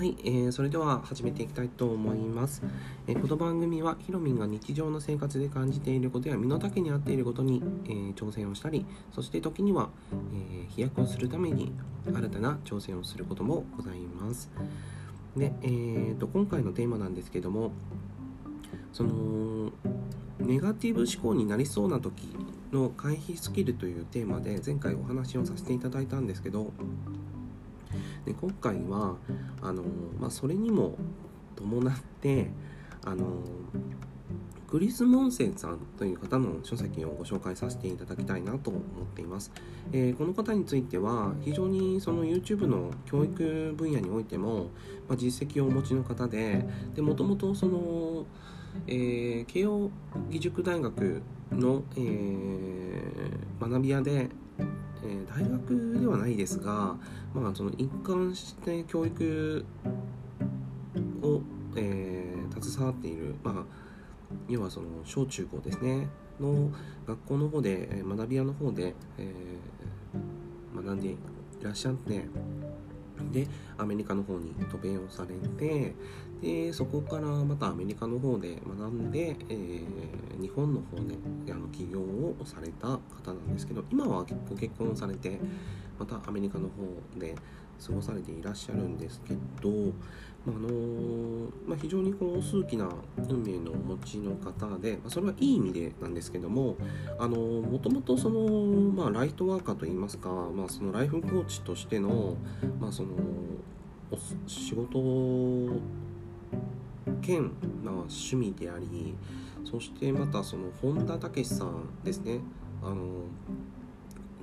はい、えー、それでは始めていきたいと思います、えー、この番組はひろみんが日常の生活で感じていることや身の丈に合っていることに、えー、挑戦をしたりそして時には、え飛躍をするために新たな挑戦をすることもございます。で、えーと、今回のテーマなんですけどもそのネガティブ思考になりそうな時の回避スキルというテーマで前回お話をさせていただいたんですけどで今回はあの、まあ、それにも伴ってあのクリス・モンセンさんという方の書籍をご紹介させていただきたいなと思っています。えー、この方については非常にその YouTube の教育分野においても、まあ、実績をお持ちの方でもともとその、えー、慶応義塾大学の、えー、学び屋でえー、大学ではないですが、まあ、その一貫して教育を、えー、携わっている、まあ、要はその小中高ですねの学校の方で、学び屋の方で、えー、学んでいらっしゃってでアメリカの方に渡米をされてでそこからまたアメリカの方で学んで、えー、日本の方であの起業をされた方なんですけど今はご結婚されてまたアメリカの方で過ごされていらっしゃるんですけど、まあのまあ、非常にこう数奇な運命のお持ちの方で、まあ、それはいい意味でなんですけどももともとその、まあ、ライトワーカーといいますか、まあ、そのライフコーチとしての,、まあ、その仕事兼、まあ、趣味でありそしてまたその本田武さんですね。あの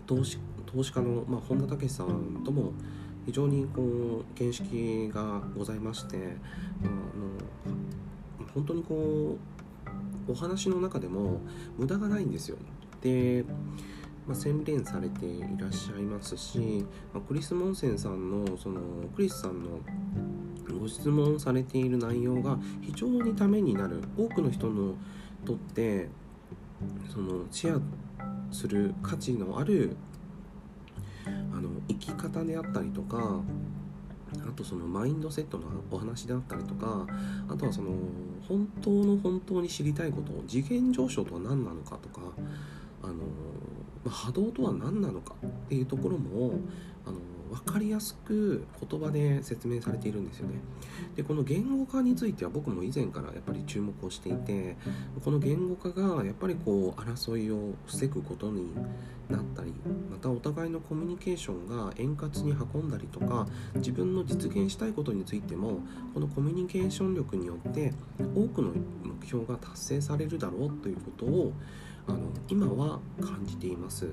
投資投資家の、まあ、本田武さんとも非常にこう見識がございまして、あ、の本当にこうお話の中でも無駄がないんですよ。で、まあ、洗練されていらっしゃいますし、まあ、クリス・モンセンさんのそのクリスさんのご質問されている内容が非常にためになる多くの人のとってそのシェアする価値のあるあの生き方であったりとかあとそのマインドセットのお話であったりとかあとはその本当の本当に知りたいこと次元上昇とは何なのかとかあの、波動とは何なのかっていうところもあの分かりやすく言葉で説明されているんですよねでこの言語化については僕も以前からやっぱり注目をしていてこの言語化がやっぱりこう争いを防ぐことになったりまたお互いのコミュニケーションが円滑に運んだりとか自分の実現したいことについてもこのコミュニケーション力によって多くの目標が達成されるだろうということをあの今は感じています。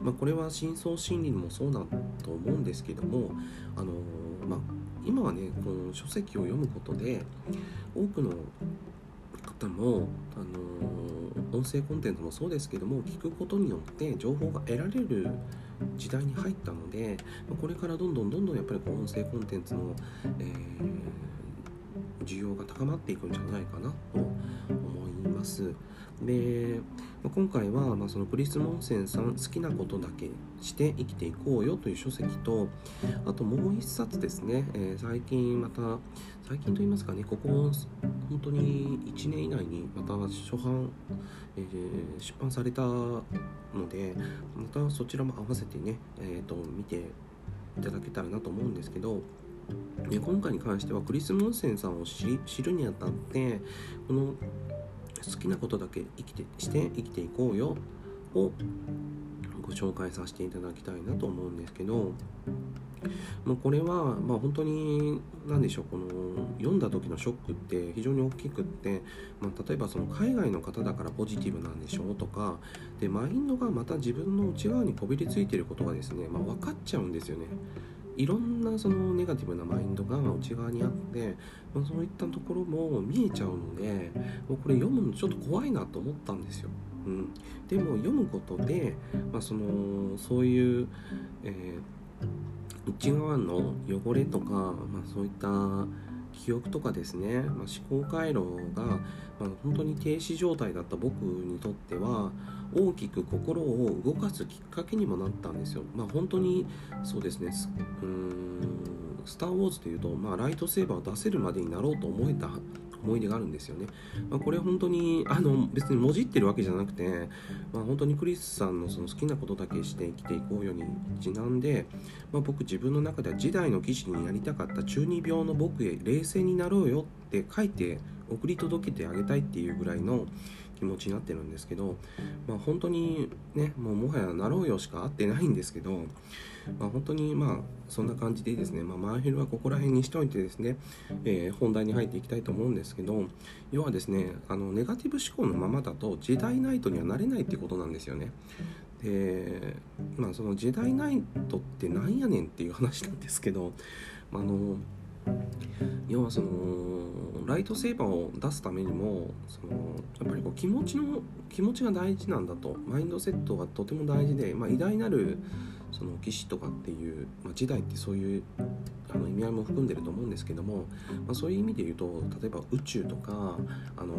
まあ、これは深層心理もそうだと思うんですけども、あのまあ、今はねこの書籍を読むことで多くの方も、あの音声コンテンツもそうですけども聞くことによって情報が得られる時代に入ったのでこれからどんどんどんどんやっぱりこう音声コンテンツの、えー、需要が高まっていくんじゃないかなと思います。で今回は、まあ、そのクリス・モンセンさん好きなことだけして生きていこうよという書籍とあともう一冊ですね、えー、最近また最近と言いますかねここ本当に1年以内にまた初版、えー、出版されたのでまたそちらも合わせてね、えーと、見ていただけたらなと思うんですけど今回に関してはクリス・モンセンさんを知るにあたってこの好きなことだけ生きてして生きていこうよをご紹介させていただきたいなと思うんですけどもうこれはまあ本当に何でしょうこの読んだ時のショックって非常に大きくって、まあ、例えばその海外の方だからポジティブなんでしょうとかでマインドがまた自分の内側にこびりついてることがですね、まあ、分かっちゃうんですよね。いろんなそのネガティブなマインドが内側にあって、まあ、そういったところも見えちゃうのでもうこれ読むのちょっと怖いなと思ったんですよ。うん、でも読むことで、まあ、そのそういう、えー、内側の汚れとか、まあ、そういった記憶とかですね、まあ、思考回路が、まあ、本当に停止状態だった僕にとっては大きく心を動かすきっかけにもなったんですよ。まあ、本当にそうですねうーんスター・ウォーズ」というと、まあ、ライトセーバーを出せるまでになろうと思えた思い出があるんですよね。まあ、これ本当にあの別にもじってるわけじゃなくて、まあ、本当にクリスさんのその好きなことだけして生きていこうよにちなんで、まあ、僕自分の中では時代の騎士になりたかった中二病の僕へ冷静になろうよって書いて送り届けてあげたいっていうぐらいの気持ちになってるんですけど、まあ、本当にねもうもはやなろうよしか合ってないんですけど、まあ、本当にまあそんな感じでですね、まあ、マンヘルはここら辺にしておいてですね、えー、本題に入っていきたいと思うんですけど要はですねあのネガティブ思考のままだと時代ナイトにはなれないってことなんですよね。でまあその時代ナイトってなんやねんっていう話なんですけど、あの要はそのライトセーバーを出すためにもそのやっぱりこう気持ちの気持ちが大事なんだと。マインドセットがとても大事で、まあ、偉大なるその騎士とかっていう、まあ、時代ってそういうあの意味合いも含んでると思うんですけども、まあ、そういう意味で言うと例えば宇宙とかあの、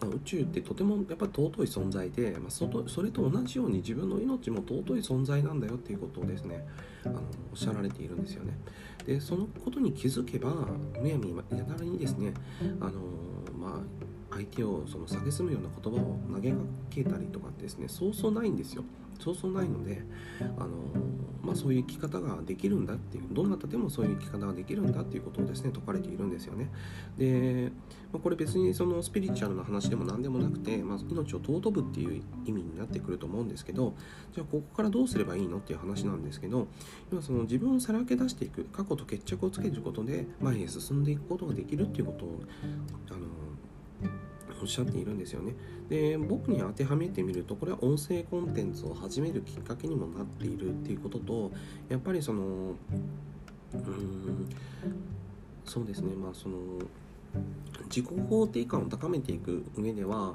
まあ、宇宙ってとてもやっぱり尊い存在で、まあ、そそれと同じように自分の命も尊い存在なんだよっていうことをですねあのおっしゃられているんですよね。でそのことに気づけばむやみやたらにですねあのまあ相手をその蔑むような言葉を投げかけたりとかですねそうそうないんですよ。そうそうないのであの、まあ、そういう生き方ができるんだっていうどなたでもそういう生き方ができるんだっていうことをですね説かれているんですよね。で、まあ、これ別にそのスピリチュアルな話でも何でもなくて、まあ、命を尊ぶっていう意味になってくると思うんですけどじゃあここからどうすればいいのっていう話なんですけど今その自分をさらけ出していく過去と決着をつけることで前へ進んでいくことができるっていうことをあのおっしゃっているんですよね。で僕に当てはめてみるとこれは音声コンテンツを始めるきっかけにもなっているっていうこととやっぱりそのうーんそうですねまあその自己肯定感を高めていく上では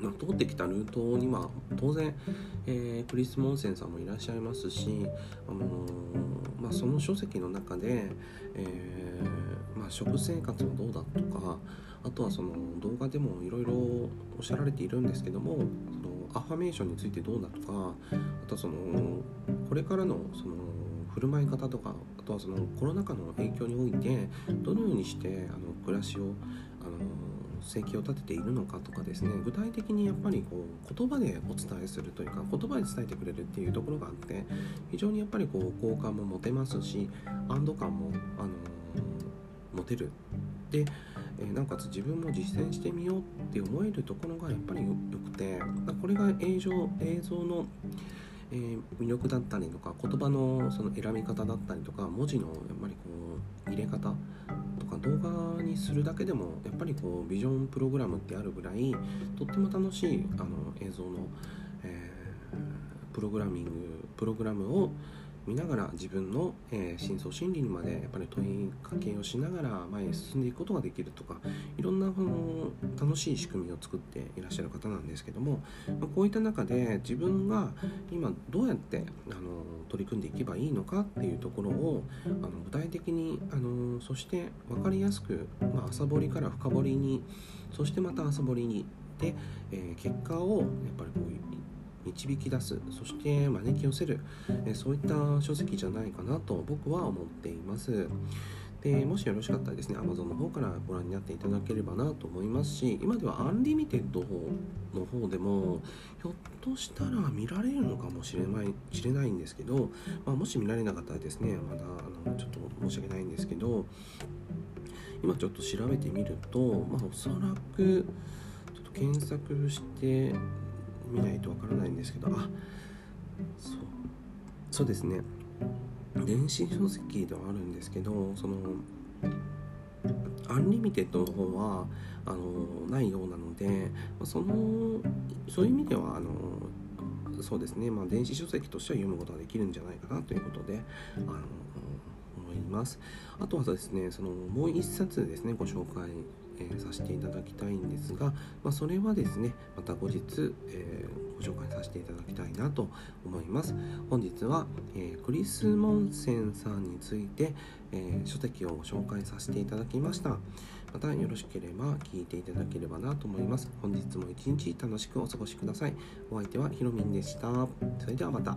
ま、通ってきたルートには当然、えー、クリス・モンセンさんもいらっしゃいますし、あのー、まあ、その書籍の中で、えー、まあ、食生活はどうだとかあとはその動画でもいろいろおっしゃられているんですけどもそのアファメーションについてどうだとかあとはそのこれからのその振る舞い方とかあとはそのコロナ禍の影響においてどのようにしてあの暮らしをあの生計を立てているのかとかですね具体的にやっぱりこう言葉でお伝えするというか言葉で伝えてくれるっていうところがあって非常にやっぱりこう好感も持てますし安堵感もあの持てる。でえなおかつ自分も実践してみようって思えるところがやっぱりよくてこれが映像映像の、えー、魅力だったりとか言葉のその選び方だったりとか文字のやっぱりこう入れ方とか動画にするだけでもやっぱりこうビジョンプログラムってあるぐらいとっても楽しいあの映像の、えー、プログラミングプログラムを見ながら自分の、えー、深層心理にまでやっぱり問いかけをしながら前に進んでいくことができるとかいろんなこの楽しい仕組みを作っていらっしゃる方なんですけども、まあ、こういった中で自分が今どうやってあの取り組んでいけばいいのかっていうところをあの具体的にあのそして分かりやすく、まあ、浅掘りから深掘りにそしてまた浅掘りにで、えー、結果をやっぱりこう導き出すそして招き寄せる、えそういった書籍じゃないかなと僕は思っています。でもしよろしかったらですね Amazon の方からご覧になっていただければなと思いますし今ではアンリミテッドの方でもひょっとしたら見られるのかもしれない知れないんですけど、まあ、もし見られなかったらですねまだあのちょっと申し訳ないんですけど今ちょっと調べてみると、まあ、おそらくちょっと検索して見ないとわからないんですけど。あそう。そうですね。電子書籍ではあるんですけどそのアンリミテッドの方はあのないようなのでそのそういう意味ではあのそうですね、まあ、電子書籍としては読むことができるんじゃないかなということであの思います。あとはですねそのもう一冊ですねご紹介えー、させていただきたいんですが、まあ、それはですねまた後日、えー、ご紹介させていただきたいなと思います。本日は、えー、クリス・モンセンさんについて、え書籍をご紹介させていただきました。またよろしければ聞いていただければなと思います。本日も一日楽しくお過ごしください。お相手はひろみんでした。それではまた。